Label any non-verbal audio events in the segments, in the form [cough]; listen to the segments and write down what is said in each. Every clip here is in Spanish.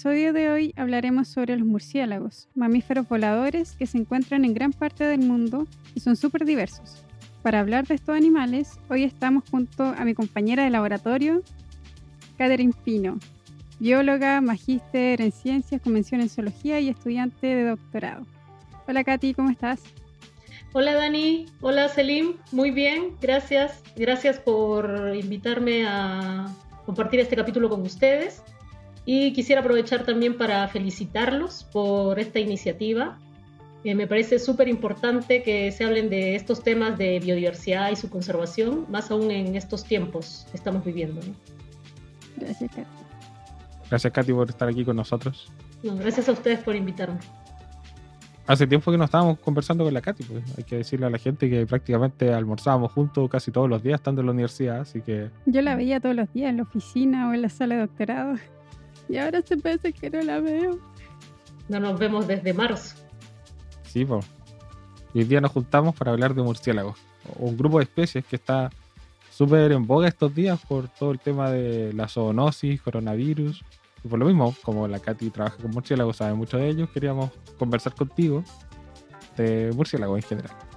Episodio de hoy hablaremos sobre los murciélagos, mamíferos voladores que se encuentran en gran parte del mundo y son súper diversos. Para hablar de estos animales, hoy estamos junto a mi compañera de laboratorio, Catherine Pino, bióloga, magíster en ciencias, convención en zoología y estudiante de doctorado. Hola Katy, ¿cómo estás? Hola Dani, hola Selim, muy bien, gracias. Gracias por invitarme a compartir este capítulo con ustedes. Y quisiera aprovechar también para felicitarlos por esta iniciativa. Eh, me parece súper importante que se hablen de estos temas de biodiversidad y su conservación, más aún en estos tiempos que estamos viviendo. Gracias, Katy. Gracias, Katy, por estar aquí con nosotros. gracias a ustedes por invitarme. Hace tiempo que no estábamos conversando con la Katy, pues hay que decirle a la gente que prácticamente almorzábamos juntos casi todos los días estando en la universidad, así que... Yo la veía todos los días en la oficina o en la sala de doctorado. Y ahora se parece que no la veo. No nos vemos desde marzo. Sí, pues. Y hoy día nos juntamos para hablar de murciélagos. Un grupo de especies que está súper en boga estos días por todo el tema de la zoonosis, coronavirus. Y por lo mismo, como la Katy trabaja con murciélagos, sabe mucho de ellos, queríamos conversar contigo de murciélagos en general.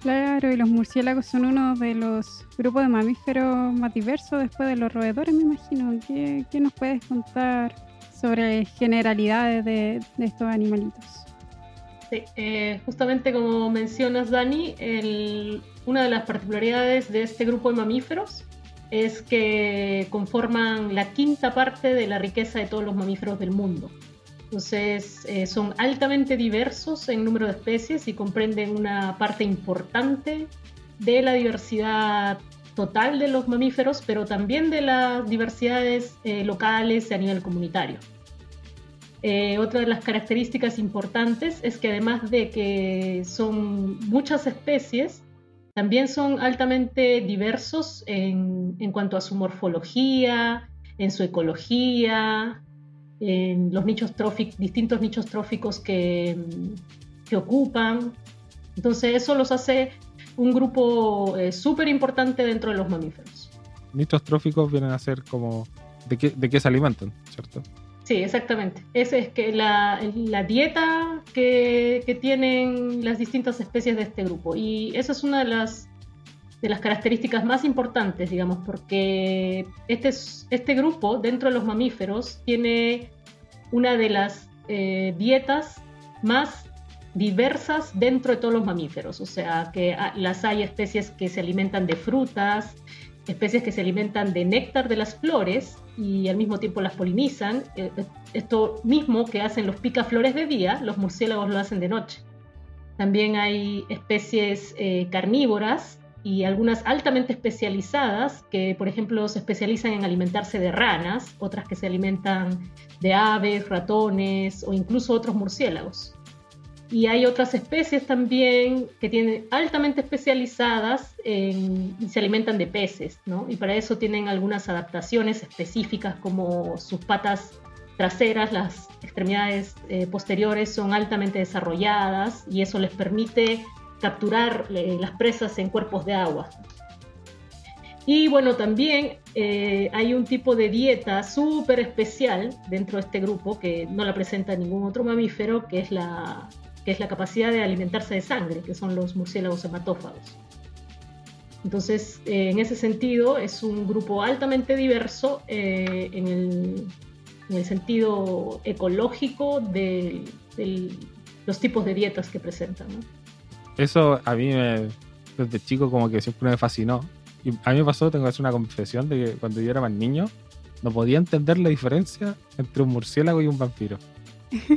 Claro, y los murciélagos son uno de los grupos de mamíferos más diversos después de los roedores, me imagino. ¿Qué, nos puedes contar sobre generalidades de, estos animalitos? Sí, eh, justamente como mencionas, Dani, una de las particularidades de este grupo de mamíferos es que conforman la quinta parte de la riqueza de todos los mamíferos del mundo. Entonces, eh, son altamente diversos en número de especies y comprenden una parte importante de la diversidad total de los mamíferos, pero también de las diversidades eh, locales a nivel comunitario. Eh, otra de las características importantes es que además de que son muchas especies, también son altamente diversos en, en cuanto a su morfología, en su ecología, en los nichos tróficos, distintos nichos tróficos que, que, ocupan. Entonces eso los hace un grupo eh, súper importante dentro de los mamíferos. Nichos tróficos vienen a ser como de qué, de qué se alimentan, ¿cierto? Sí, exactamente. Esa es que la, la dieta que, que, tienen las distintas especies de este grupo. Y esa es una de las de las características más importantes, digamos, porque este, este grupo dentro de los mamíferos tiene una de las eh, dietas más diversas dentro de todos los mamíferos, o sea, que las hay especies que se alimentan de frutas, especies que se alimentan de néctar de las flores y al mismo tiempo las polinizan. Eh, esto mismo que hacen los picaflores de día, los murciélagos lo hacen de noche. También hay especies eh, carnívoras y algunas altamente especializadas que, por ejemplo, se especializan en alimentarse de ranas, otras que se alimentan de aves, ratones o incluso otros murciélagos. Y hay otras especies también que tienen altamente especializadas y se alimentan de peces, ¿no? Y para eso tienen algunas adaptaciones específicas como sus patas traseras, las extremidades eh, posteriores son altamente desarrolladas y eso les permite capturar eh, las presas en cuerpos de agua. Y bueno, también eh, hay un tipo de dieta súper especial dentro de este grupo que no la presenta ningún otro mamífero, que es la, que es la capacidad de alimentarse de sangre, que son los murciélagos hematófagos. Entonces, eh, en ese sentido, es un grupo altamente diverso en el, en, el, sentido ecológico de, los tipos de dietas que presentan. Eso a mí me, desde chico como que siempre me fascinó. Y a mí me pasó, tengo que hacer una confesión de que cuando yo era más niño no podía entender la diferencia entre un murciélago y un vampiro.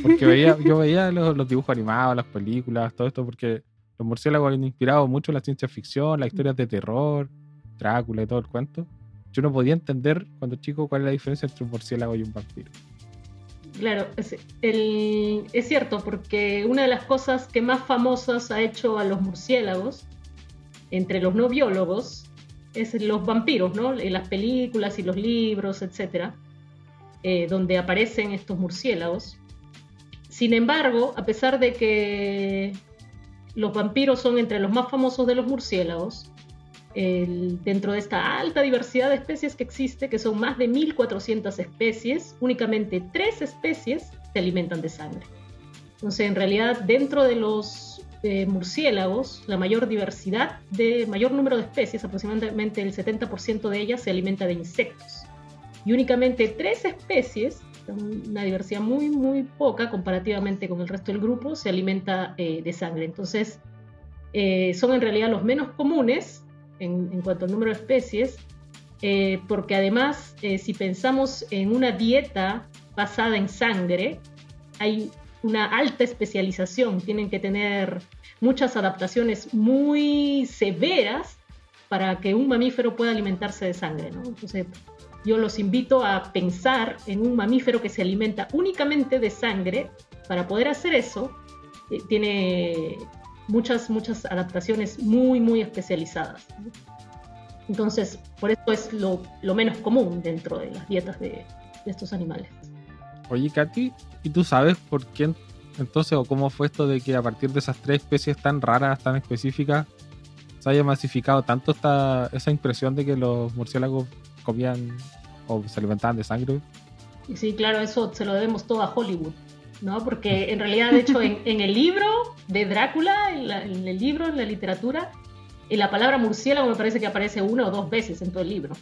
Porque veía, [laughs] yo veía los, dibujos animados, las películas, todo esto, porque los murciélagos han inspirado mucho la ciencia ficción, las historias de terror, Drácula y todo el cuento. Yo no podía entender cuando chico cuál es la diferencia entre un murciélago y un vampiro. Claro, es, cierto, porque una de las cosas que más famosas ha hecho a los murciélagos, entre los no biólogos, es los vampiros, ¿no? En las películas y los libros, etcétera, eh, donde aparecen estos murciélagos. Sin embargo, a pesar de que los vampiros son entre los más famosos de los murciélagos, dentro de esta alta diversidad de especies que existe, que son más de 1.400 especies, únicamente tres especies se alimentan de sangre. Entonces, en realidad, dentro de los eh, murciélagos, la mayor diversidad, de mayor número de especies, aproximadamente el 70% de ellas se alimenta de insectos. Y únicamente tres especies, una diversidad muy, muy poca comparativamente con el resto del grupo, se alimenta eh, de sangre. Entonces, eh, son en realidad los menos comunes en, cuanto al número de especies, eh, porque además, eh, si pensamos en una dieta basada en sangre, hay una alta especialización, tienen que tener muchas adaptaciones muy severas para que un mamífero pueda alimentarse de sangre. Entonces, yo los invito a pensar en un mamífero que se alimenta únicamente de sangre. Para poder hacer eso, eh, tiene muchas, muchas adaptaciones muy, muy especializadas. Entonces, por eso es lo, menos común dentro de las dietas de, estos animales. Oye, Katy, ¿y tú sabes por qué entonces o cómo fue esto de que a partir de esas tres especies tan raras, tan específicas, se haya masificado tanto esta, esa impresión de que los murciélagos comían o se alimentaban de sangre? Sí, claro, eso se lo debemos todo a Hollywood. ¿No? Porque en realidad, de hecho, en, el libro de Drácula, en, el libro, en la literatura, en la palabra murciélago me parece que aparece una o dos veces en todo el libro.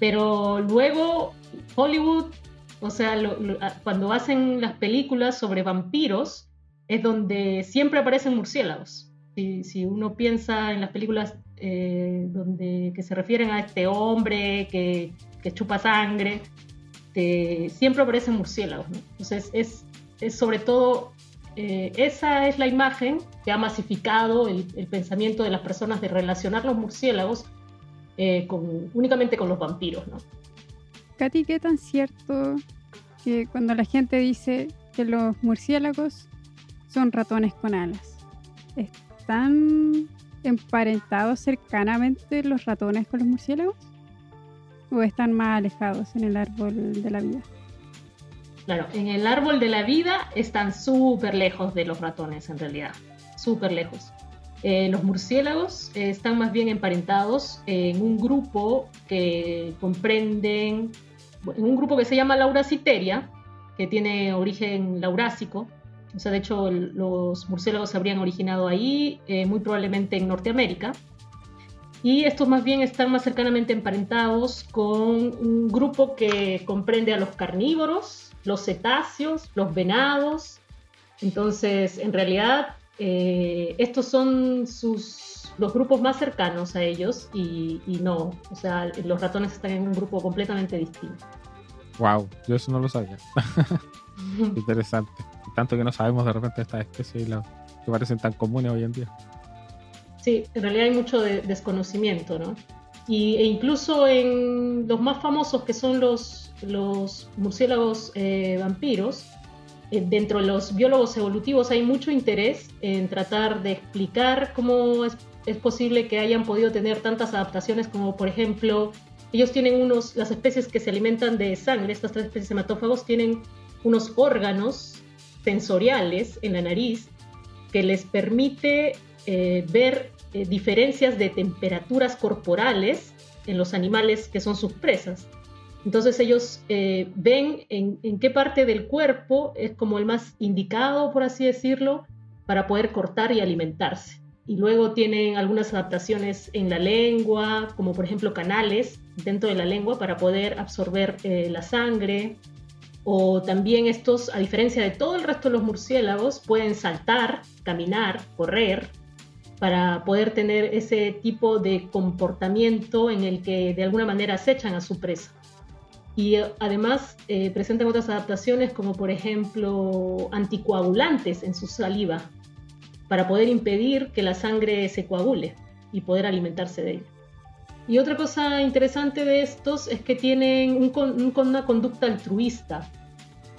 Pero luego Hollywood, o sea, cuando hacen las películas sobre vampiros, es donde siempre aparecen murciélagos. Si, uno piensa en las películas eh, donde que se refieren a este hombre que, que chupa sangre, este, siempre aparecen murciélagos. Entonces, es, sobre todo, eh, esa es la imagen que ha masificado el, pensamiento de las personas de relacionar los murciélagos eh, con, únicamente con los vampiros. ¿no? Katy, ¿qué tan cierto que cuando la gente dice que los murciélagos son ratones con alas, están emparentados cercanamente los ratones con los murciélagos? O están más alejados en el árbol de la vida? Claro, en el árbol de la vida están súper lejos de los ratones en realidad, súper lejos. Eh, los murciélagos eh, están más bien emparentados en un grupo que comprenden, en un grupo que se llama Lauraciteria, que tiene origen laurásico. O sea, de hecho, los murciélagos se habrían originado ahí, eh, muy probablemente en Norteamérica y estos más bien están más cercanamente emparentados con un grupo que comprende a los carnívoros, los cetáceos, los venados. Entonces, en realidad, eh, estos son sus, los grupos más cercanos a ellos y, no, o sea, los ratones están en un grupo completamente distinto. Wow, yo eso no lo sabía. [laughs] Interesante. Tanto que no sabemos de repente estas especies que parecen tan comunes hoy en día. Sí, en realidad hay mucho desconocimiento, ¿no? Y, e incluso en los más famosos, que son los, los murciélagos eh, vampiros, eh, dentro de los biólogos evolutivos hay mucho interés en tratar de explicar cómo es, es, posible que hayan podido tener tantas adaptaciones como, por ejemplo, ellos tienen unos, las especies que se alimentan de sangre, estas tres especies hematófagos, tienen unos órganos sensoriales en la nariz que les permite eh, ver eh, diferencias de temperaturas corporales en los animales que son sus presas. Entonces ellos eh, ven en, qué parte del cuerpo es como el más indicado, por así decirlo, para poder cortar y alimentarse. Y luego tienen algunas adaptaciones en la lengua, como por ejemplo canales dentro de la lengua para poder absorber la sangre. O también estos, a diferencia de todo el resto de los murciélagos, pueden saltar, caminar, correr para poder tener ese tipo de comportamiento en el que de alguna manera acechan a su presa. Y eh, además eh, presentan otras adaptaciones como por ejemplo anticoagulantes en su saliva para poder impedir que la sangre se coagule y poder alimentarse de ella. Y otra cosa interesante de estos es que tienen una conducta altruista.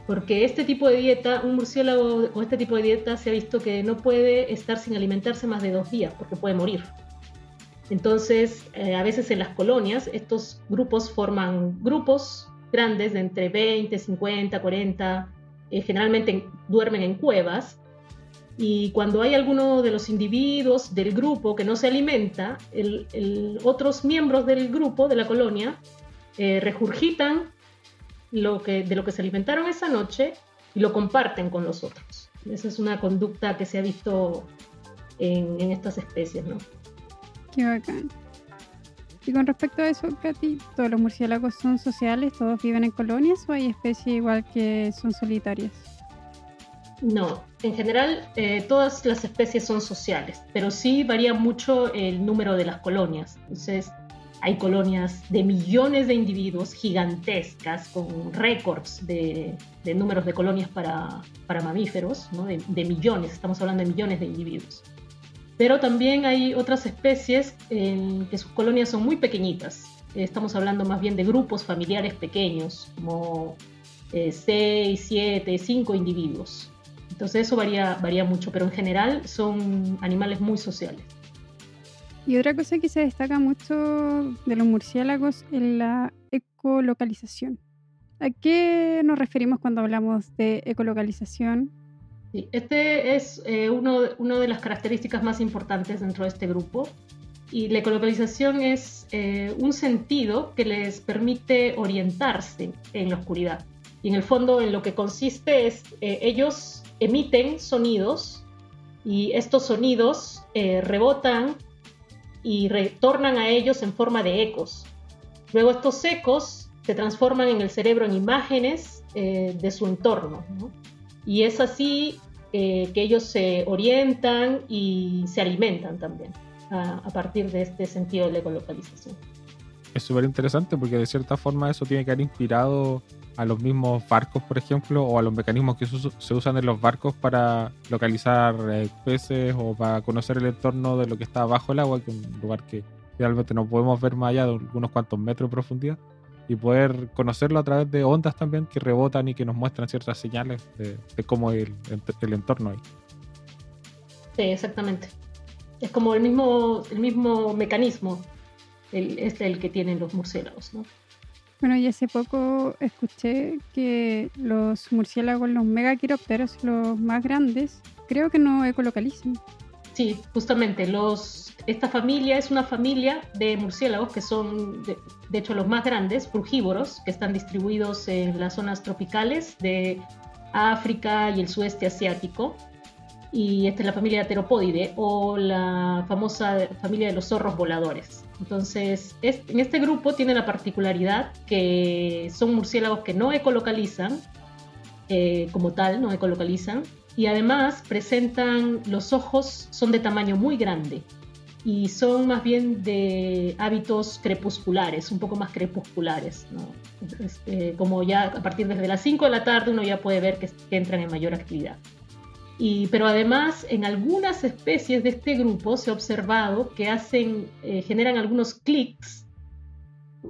Porque este tipo de dieta, un murciélago con este tipo de dieta se ha visto que no puede estar sin alimentarse más de dos días porque puede morir. Entonces, eh, a veces en las colonias, estos grupos forman grupos grandes de entre 20, 50, 40, generalmente duermen en cuevas. Y cuando hay alguno de los individuos del grupo que no se alimenta, otros miembros del grupo, de la colonia, eh, regurgitan lo que, de lo que se alimentaron esa noche y lo comparten con los otros. Esa es una conducta que se ha visto en, en estas especies, ¿no? Qué bacán. Y con respecto a eso, Katy, ¿todos los murciélagos son sociales? ¿Todos viven en colonias o hay especies igual que son solitarias? No, en general eh, todas las especies son sociales, pero sí varía mucho el número de las colonias. Entonces, hay colonias de millones de individuos gigantescas con récords de, números de colonias para, mamíferos, de millones, estamos hablando de millones de individuos pero también hay otras especies en que sus colonias son muy pequeñitas. Estamos hablando más bien de grupos familiares pequeños, como 6, 7, 5 individuos. Entonces eso varía mucho, pero en general son animales muy sociales. Y otra cosa que se destaca mucho de los murciélagos es la ecolocalización. ¿A qué nos referimos cuando hablamos de ecolocalización? este es eh, uno, de las características más importantes dentro de este grupo. Y la ecolocalización es eh, un sentido que les permite orientarse en la oscuridad. Y en el fondo en lo que consiste es, eh, ellos emiten sonidos y estos sonidos rebotan y retornan a ellos en forma de ecos. Luego estos ecos se transforman en el cerebro en imágenes de su entorno. ¿no? Y es así eh, que ellos se orientan y se alimentan también a, partir de este sentido de la ecolocalización. Es súper interesante porque de cierta forma eso tiene que haber inspirado a los mismos barcos, por ejemplo, o a los mecanismos que se usan en los barcos para localizar eh, peces o para conocer el entorno de lo que está bajo el agua, que es un lugar que realmente no podemos ver más allá de unos cuantos metros de profundidad y poder conocerlo a través de ondas también que rebotan y que nos muestran ciertas señales de, cómo es el, entorno ahí. Sí, exactamente. Es como el mismo, el mismo mecanismo el, es el que tienen los murciélagos, ¿no? Bueno, y hace poco escuché que los murciélagos, los megaquirópteros, los más grandes, creo que no ecolocalizan. Sí, justamente, los, esta familia es una familia de murciélagos que son, de, hecho, los más grandes, frugívoros, que están distribuidos en las zonas tropicales de África y el sudeste asiático. Y esta es la familia Ateropodide o la famosa familia de los zorros voladores. Entonces, en este grupo tiene la particularidad que son murciélagos que no ecolocalizan, eh, como tal, no ecolocalizan, y además presentan los ojos, son de tamaño muy grande y son más bien de hábitos crepusculares, un poco más crepusculares, este, como ya a partir desde las 5 de la tarde uno ya puede ver que, entran en mayor actividad. Y, pero además en algunas especies de este grupo se ha observado que hacen, eh, generan algunos clics,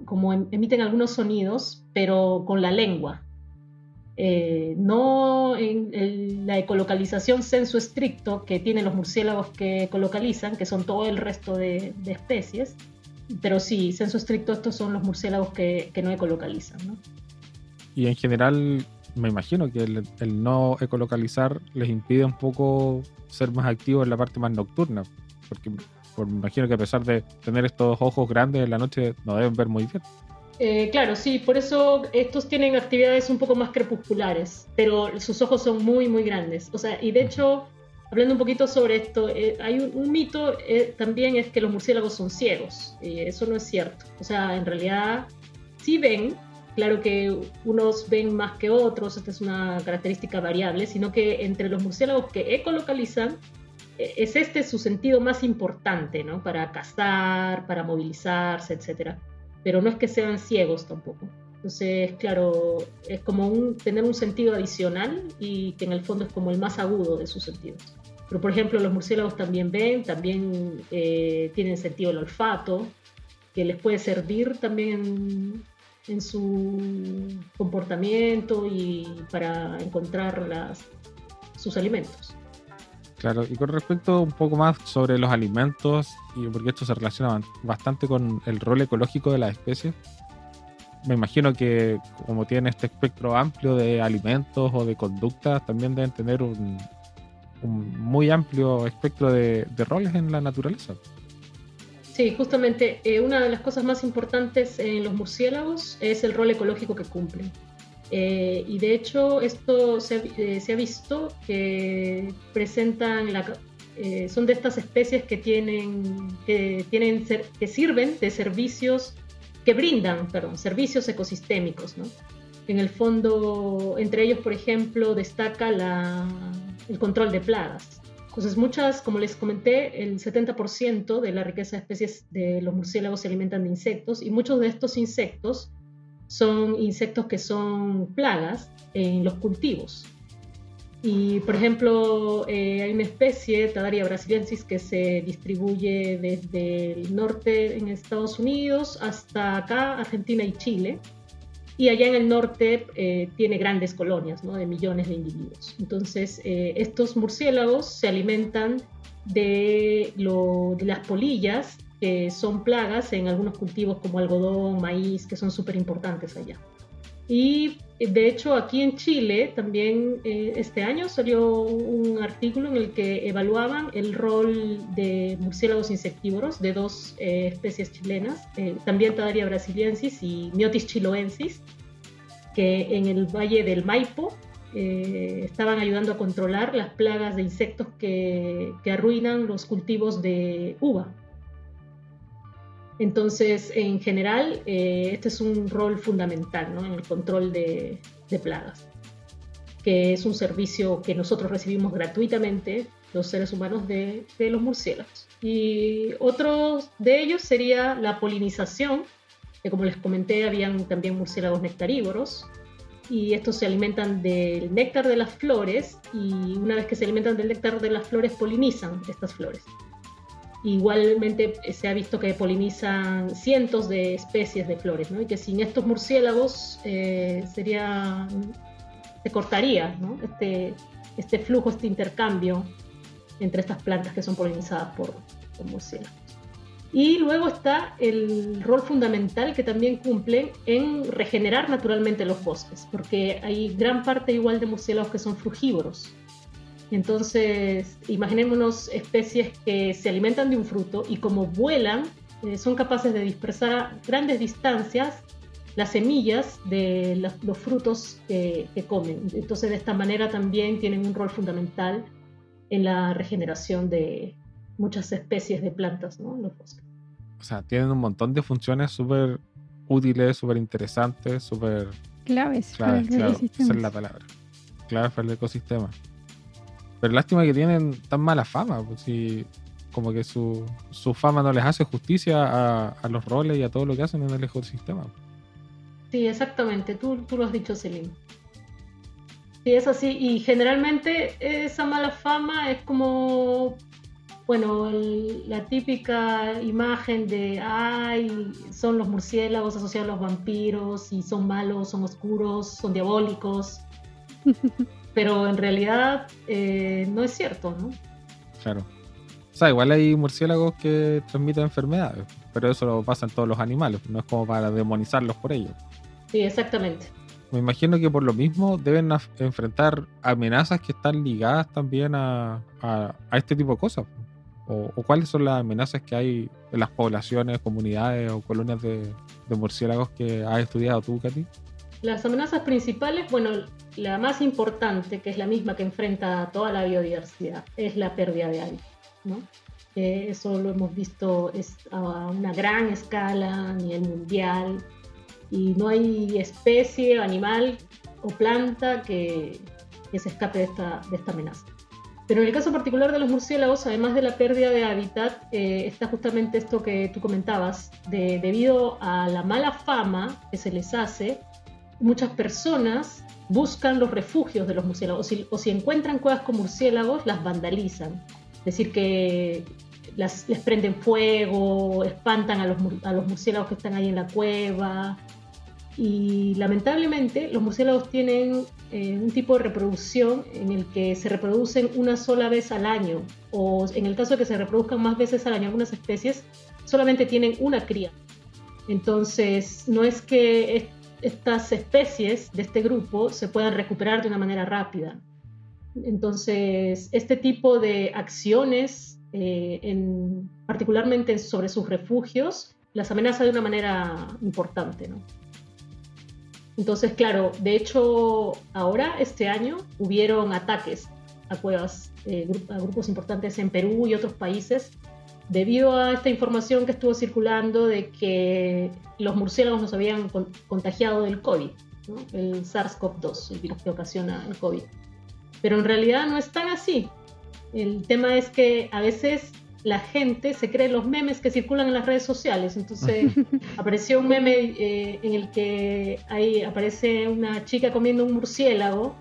como em, emiten algunos sonidos, pero con la lengua. Eh, no en la ecolocalización censo estricto que tienen los murciélagos que ecolocalizan, que son todo el resto de, especies, pero sí, censo estricto estos son los murciélagos que, no ecolocalizan. Y en general, me imagino que el, no ecolocalizar les impide un poco ser más activos en la parte más nocturna, porque me imagino que a pesar de tener estos ojos grandes en la noche, no deben ver muy bien. Eh, claro, sí, por eso estos tienen actividades un poco más crepusculares, pero sus ojos son muy, muy grandes. O sea, y de hecho, hablando un poquito sobre esto, eh, hay un, mito eh, también es que los murciélagos son ciegos. eso no es cierto. O sea, en realidad sí ven, claro que unos ven más que otros, esta es una característica variable, sino que entre los murciélagos que ecolocalizan, es este su sentido más importante, ¿no? Para cazar, para movilizarse, etcétera pero no es que sean ciegos tampoco. Entonces, claro, es como tener un sentido adicional y que en el fondo es como el más agudo de sus sentidos. Pero, por ejemplo, los murciélagos también ven, también eh, tienen sentido el olfato, que les puede servir también en su comportamiento y para encontrar las, sus alimentos. Claro, y con respecto un poco más sobre los alimentos, y porque esto se relaciona bastante con el rol ecológico de las especies, me imagino que como tienen este espectro amplio de alimentos o de conductas, también deben tener un, muy amplio espectro de, roles en la naturaleza. Sí, justamente eh, una de las cosas más importantes en los murciélagos es el rol ecológico que cumplen. Eh, y de hecho esto se, eh, ha visto que presentan la, son de estas especies que tienen que tienen que sirven de servicios que brindan perdón, servicios ecosistémicos. ¿no? En el fondo, entre ellos, por ejemplo, destaca la, el control de plagas. Entonces, muchas, como les comenté, el 70% de la riqueza de especies de los murciélagos se alimentan de insectos y muchos de estos insectos son insectos que son plagas en los cultivos. Y, por ejemplo, eh, hay una especie, Tadaria brasiliensis, que se distribuye desde el norte en Estados Unidos hasta acá, Argentina y Chile. Y allá en el norte eh, tiene grandes colonias de millones de individuos. Entonces, eh, estos murciélagos se alimentan de, de las polillas, que son plagas en algunos cultivos como algodón, maíz, que son súper importantes allá. Y de hecho aquí en Chile también eh, este año salió un artículo en el que evaluaban el rol de murciélagos insectívoros de dos eh, especies chilenas, eh, también Tadaria brasiliensis y Myotis chiloensis, que en el valle del Maipo estaban ayudando a controlar las plagas de insectos que, que arruinan los cultivos de uva. Entonces, en general, eh, este es un rol fundamental en el control de, plagas, que es un servicio que nosotros recibimos gratuitamente, los seres humanos, de, los murciélagos. Y otro de ellos sería la polinización, que como les comenté, habían también murciélagos nectarívoros, y estos se alimentan del néctar de las flores, y una vez que se alimentan del néctar de las flores, polinizan estas flores. Igualmente eh, se ha visto que polinizan cientos de especies de flores, ¿no? Y que sin estos murciélagos eh, sería, se cortaría. Este, este flujo, este intercambio entre estas plantas que son polinizadas por murciélagos. Y luego está el rol fundamental que también cumplen en regenerar naturalmente los bosques, porque hay gran parte igual de murciélagos que son frugívoros, entonces, imaginémonos especies que se alimentan de un fruto y como vuelan, eh, son capaces de dispersar a grandes distancias las semillas de los frutos que, comen. Entonces, de esta manera también tienen un rol fundamental en la regeneración de muchas especies de plantas ¿no? los bosques. O sea, tienen un montón de funciones súper útiles, súper interesantes, súper... Claves, claves para el ecosistema. Esa es la palabra. Claves para el ecosistema. Pero lástima que tienen tan mala fama, pues si como que su, su fama no les hace justicia a, a, los roles y a todo lo que hacen en el ecosistema. Sí, exactamente, tú, tú lo has dicho, Celine. Sí, es así, y generalmente esa mala fama es como, bueno, la típica imagen de, ay, son los murciélagos asociados a los vampiros, y son malos, son oscuros, son diabólicos. [laughs] pero en realidad eh, no es cierto, ¿no? Claro. O sea, igual hay murciélagos que transmiten enfermedades, pero eso lo pasa en todos los animales, no es como para demonizarlos por ello. Sí, exactamente. Me imagino que por lo mismo deben enfrentar amenazas que están ligadas también a, este tipo de cosas. O, cuáles son las amenazas que hay en las poblaciones, comunidades o colonias de, de murciélagos que has estudiado tú, Katy? Las amenazas principales, bueno, la más importante, que es la misma que enfrenta toda la biodiversidad, es la pérdida de hábitat. ¿no? eso lo hemos visto es a una gran escala a nivel mundial y no hay especie, animal o planta que, que se escape de esta, de esta, amenaza. Pero en el caso particular de los murciélagos, además de la pérdida de hábitat, eh, está justamente esto que tú comentabas, de, debido a la mala fama que se les hace, muchas personas buscan los refugios de los murciélagos o si, encuentran cuevas con murciélagos, las vandalizan. Es decir, que les prenden fuego, espantan a los, a murciélagos que están ahí en la cueva. Y lamentablemente los murciélagos tienen eh, un tipo de reproducción en el que se reproducen una sola vez al año, o en el caso de que se reproduzcan más veces al año algunas especies, solamente tienen una cría. Entonces, no es que estas especies de este grupo se puedan recuperar de una manera rápida. Entonces, este tipo de acciones, eh, en, particularmente sobre sus refugios, las amenaza de una manera importante. ¿no? Entonces, claro, de hecho, ahora, este año, hubieron ataques a cuevas, eh, a grupos importantes en Perú y otros países, debido a esta información que estuvo circulando de que los murciélagos nos habían contagiado del COVID, el SARS-CoV-2, el virus que ocasiona el COVID. Pero en realidad no es tan así. El tema es que a veces la gente se cree los memes que circulan en las redes sociales. Entonces [laughs] apareció un meme eh, en el que ahí aparece una chica comiendo un murciélago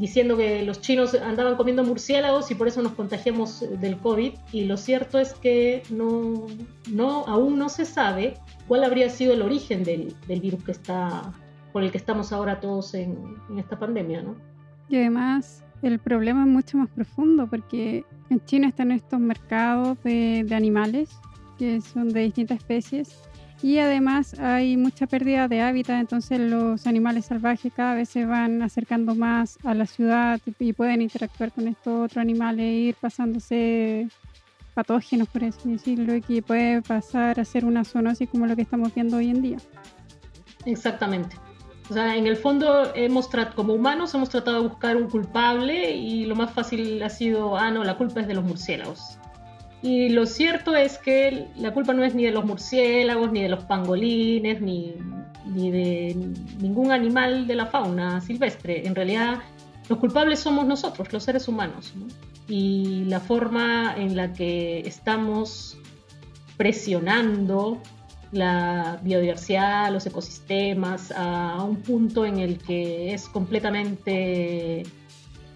diciendo que los chinos andaban comiendo murciélagos y por eso nos contagiamos del COVID. Y lo cierto es que no, no aún no se sabe cuál habría sido el origen del, del virus que está, por el que estamos ahora todos en, en esta pandemia. ¿no? Y además el problema es mucho más profundo porque en China están estos mercados de, animales que son de distintas especies y además hay mucha pérdida de hábitat, entonces los animales salvajes cada vez se van acercando más a la ciudad y pueden interactuar con estos otros animales e ir pasándose patógenos, por así decirlo, y que puede pasar a ser una zoonosis como lo que estamos viendo hoy en día. Exactamente. O sea, en el fondo, hemos como humanos hemos tratado de buscar un culpable y lo más fácil ha sido, ah, no, la culpa es de los murciélagos. Y lo cierto es que la culpa no es ni de los murciélagos, ni de los pangolines, ni, ni de ningún animal de la fauna silvestre. En realidad, los culpables somos nosotros, los seres humanos. Y la forma en la que estamos presionando la biodiversidad, los ecosistemas, a un punto en el que es completamente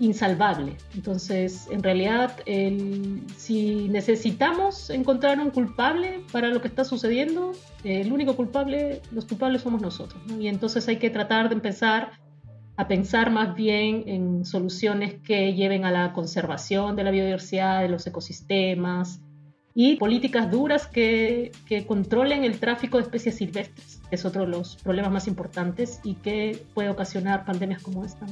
insalvable. Entonces, en realidad, si necesitamos encontrar un culpable para lo que está sucediendo, el único culpable, los culpables somos nosotros. Y entonces hay que tratar de empezar a pensar más bien en soluciones que lleven a la conservación de la biodiversidad, de los ecosistemas, y políticas duras que, controlen el tráfico de especies silvestres, que es otro de los problemas más importantes y que puede ocasionar pandemias como esta.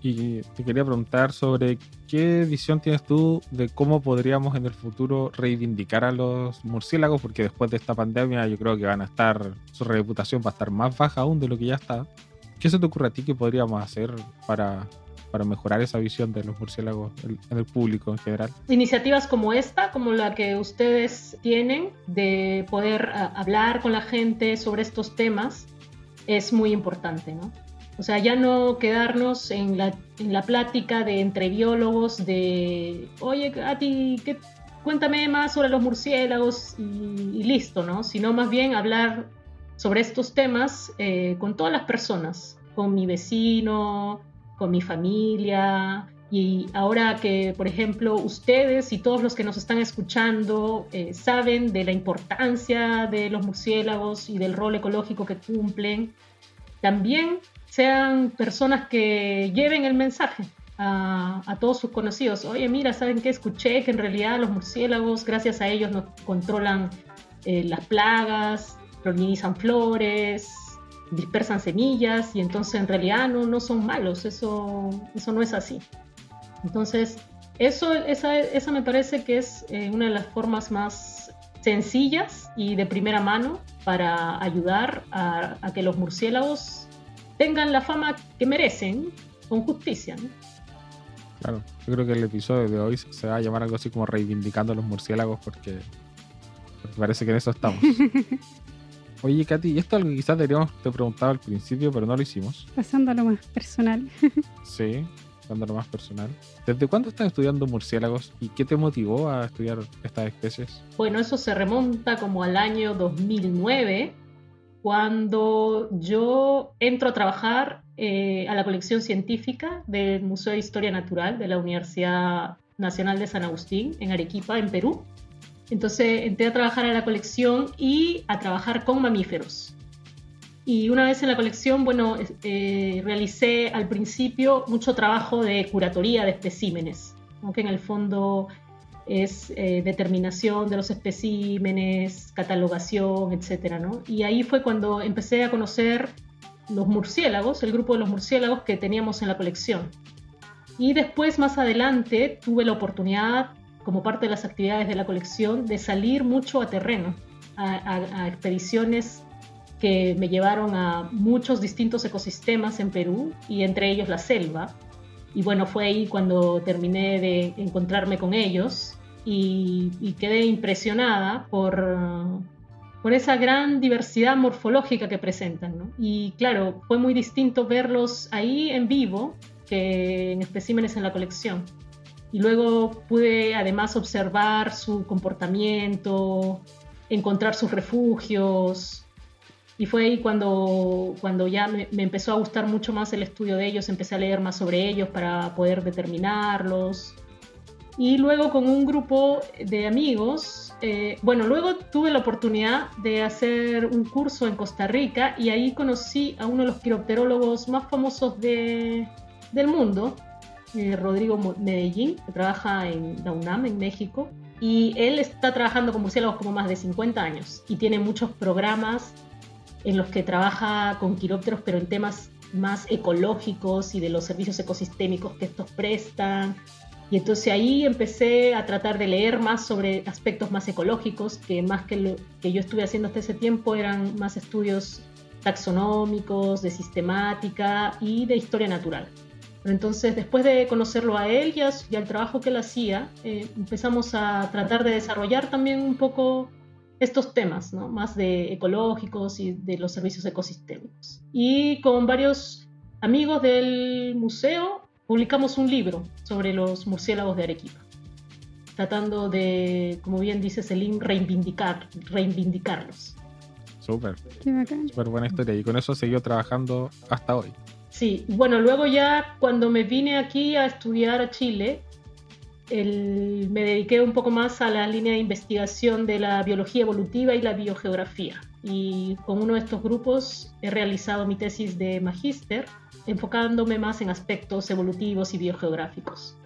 Y te quería preguntar sobre qué visión tienes tú de cómo podríamos en el futuro reivindicar a los murciélagos, porque después de esta pandemia yo creo que van a estar, su reputación va a estar más baja aún de lo que ya está. ¿Qué se te ocurre a ti que podríamos hacer para para mejorar esa visión de los murciélagos en el público en general. Iniciativas como esta, como la que ustedes tienen, de poder ah, hablar con la gente sobre estos temas, es muy importante, ¿no? O sea, ya no quedarnos en la, en la plática de entre biólogos de, oye, Katy, ¿qué, cuéntame más sobre los murciélagos y, y, listo, ¿no? Sino más bien hablar sobre estos temas eh, con todas las personas, con mi vecino, con mi familia. Y ahora que, por ejemplo, ustedes y todos los que nos están escuchando eh, saben de la importancia de los murciélagos y del rol ecológico que cumplen, también sean personas que lleven el mensaje a, todos sus conocidos. Oye, mira, ¿saben qué? Escuché que en realidad los murciélagos, gracias a ellos, nos controlan eh, las plagas, polinizan flores, dispersan semillas y entonces en realidad no, no son malos, eso, eso no es así. Entonces, eso, esa, esa me parece que es eh, una de las formas más sencillas y de primera mano para ayudar a, que los murciélagos tengan la fama que merecen con justicia. Claro, yo creo que el episodio de hoy se va a llamar algo así como reivindicando a los murciélagos porque, porque parece que en eso estamos. [laughs] Oye, Katy, esto es algo que quizás deberíamos te preguntado al principio, pero no lo hicimos. Pasando a lo más personal. [laughs] sí, pasando a lo más personal. ¿Desde cuándo estás estudiando murciélagos y qué te motivó a estudiar estas especies? Bueno, eso se remonta como al año 2009, cuando yo entro a trabajar eh, a la colección científica del Museo de Historia Natural de la Universidad Nacional de San Agustín en Arequipa, en Perú. Entonces entré a trabajar en la colección y a trabajar con mamíferos. Y una vez en la colección, bueno, eh, realicé al principio mucho trabajo de curatoría de especímenes, que en el fondo es eh, determinación de los especímenes, catalogación, etc. ¿no? Y ahí fue cuando empecé a conocer los murciélagos, el grupo de los murciélagos que teníamos en la colección. Y después, más adelante, tuve la oportunidad, como parte de las actividades de la colección, de salir mucho a terreno, a expediciones que me llevaron a muchos distintos ecosistemas en Perú y entre ellos la selva. Y bueno, fue ahí cuando terminé de encontrarme con ellos y, quedé impresionada por, por esa gran diversidad morfológica que presentan. Y claro, fue muy distinto verlos ahí en vivo que en especímenes en la colección. Y luego pude además observar su comportamiento, encontrar sus refugios, y fue ahí cuando, cuando ya me, empezó a gustar mucho más el estudio de ellos, empecé a leer más sobre ellos para poder determinarlos. Y luego con un grupo de amigos, eh, bueno, luego tuve la oportunidad de hacer un curso en Costa Rica y ahí conocí a uno de los quiropterólogos más famosos de, del mundo, eh, Rodrigo Medellín, que trabaja en la UNAM, en México. Y él está trabajando con murciélagos como más de 50 años y tiene muchos programas en los que trabaja con quirópteros, pero en temas más ecológicos y de los servicios ecosistémicos que estos prestan. Y entonces ahí empecé a tratar de leer más sobre aspectos más ecológicos, que más que lo que yo estuve haciendo hasta ese tiempo eran más estudios taxonómicos, de sistemática y de historia natural. Entonces, después de conocerlo a él y, al trabajo que él hacía, eh, empezamos a tratar de desarrollar también un poco estos temas, ¿no? más de ecológicos y de los servicios ecosistémicos. Y con varios amigos del museo publicamos un libro sobre los murciélagos de Arequipa, tratando de, como bien dice Celine, reivindicar, reivindicarlos. Súper. Súper buena historia. Y con eso siguió trabajando hasta hoy. Sí, bueno, luego ya cuando me vine aquí a estudiar a Chile, me dediqué un poco más a la línea de investigación de la biología evolutiva y la biogeografía. Y con uno de estos grupos he realizado mi tesis de magíster, enfocándome más en aspectos evolutivos y biogeográficos.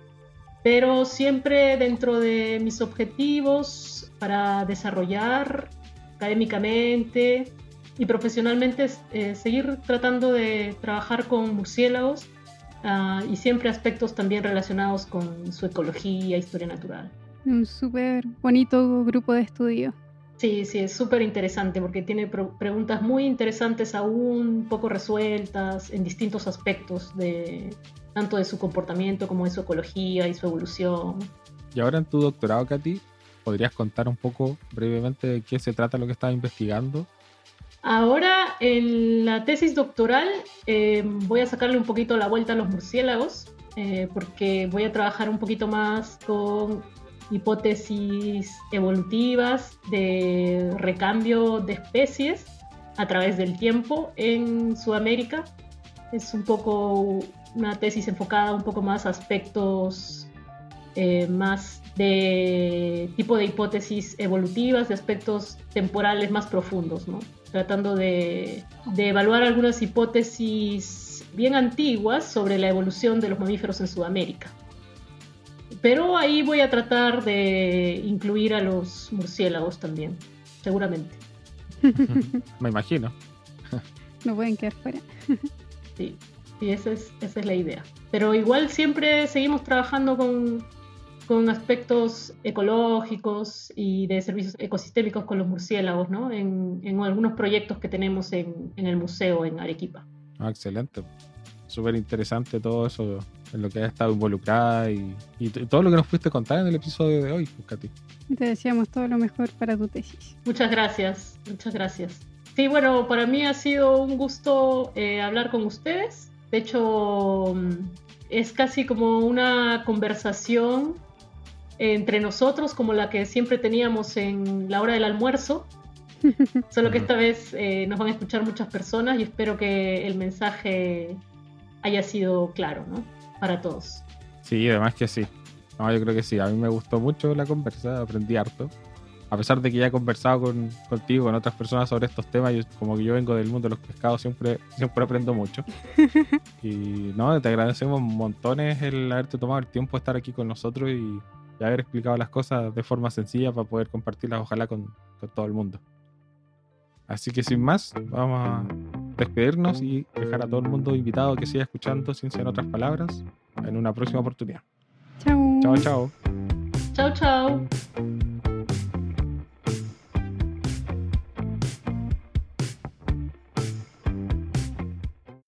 Pero siempre dentro de mis objetivos para desarrollar académicamente y profesionalmente eh, seguir tratando de trabajar con murciélagos Ah, y siempre aspectos también relacionados con su ecología, historia natural. Un súper bonito grupo de estudio. Sí, sí, es súper interesante porque tiene preguntas muy interesantes aún, poco resueltas en distintos aspectos de tanto de su comportamiento como de su ecología y su evolución. Y ahora en tu doctorado, Katy, ¿podrías contar un poco brevemente de qué se trata lo que estás investigando Ahora en la tesis doctoral eh, voy a sacarle un poquito la vuelta a los murciélagos eh, porque voy a trabajar un poquito más con hipótesis evolutivas de recambio de especies a través del tiempo en Sudamérica. Es un poco una tesis enfocada un poco más a aspectos eh, más de tipo de hipótesis evolutivas, de aspectos temporales más profundos, ¿no? tratando de, evaluar algunas hipótesis bien antiguas sobre la evolución de los mamíferos en Sudamérica. Pero ahí voy a tratar de incluir a los murciélagos también, seguramente. [laughs] Me imagino. [laughs] no pueden quedar fuera. [laughs] sí, sí esa, es, esa es la idea. Pero igual siempre seguimos trabajando con, con aspectos ecológicos y de servicios ecosistémicos con los murciélagos, ¿no? En, en algunos proyectos que tenemos en, en, el museo en Arequipa. Ah, excelente. Súper interesante todo eso, en lo que has estado involucrada y, y, todo lo que nos fuiste contar en el episodio de hoy, pues, Katy. Te deseamos todo lo mejor para tu tesis. Muchas gracias, muchas gracias. Sí, bueno, para mí ha sido un gusto eh, hablar con ustedes. De hecho, mm, es casi como una conversación entre nosotros como la que siempre teníamos en la hora del almuerzo. [laughs] Solo que esta vez eh, nos van a escuchar muchas personas y espero que el mensaje haya sido claro, ¿no? Para todos. Sí, además que sí. No, yo creo que sí. A mí me gustó mucho la conversa, aprendí harto. a pesar de que ya he conversado con, contigo, con otras personas sobre estos temas, yo, como que yo vengo del mundo de los pescados, siempre, siempre aprendo mucho. [laughs] y no, te agradecemos montones el haberte tomado el tiempo de estar aquí con nosotros y, y haber explicado las cosas de forma sencilla para poder compartirlas, ojalá, con, con todo el mundo. Así que sin más, vamos a despedirnos y dejar a todo el mundo invitado que siga escuchando sin ser otras palabras en una próxima oportunidad. Chau. Chao, chao. Chao, chao.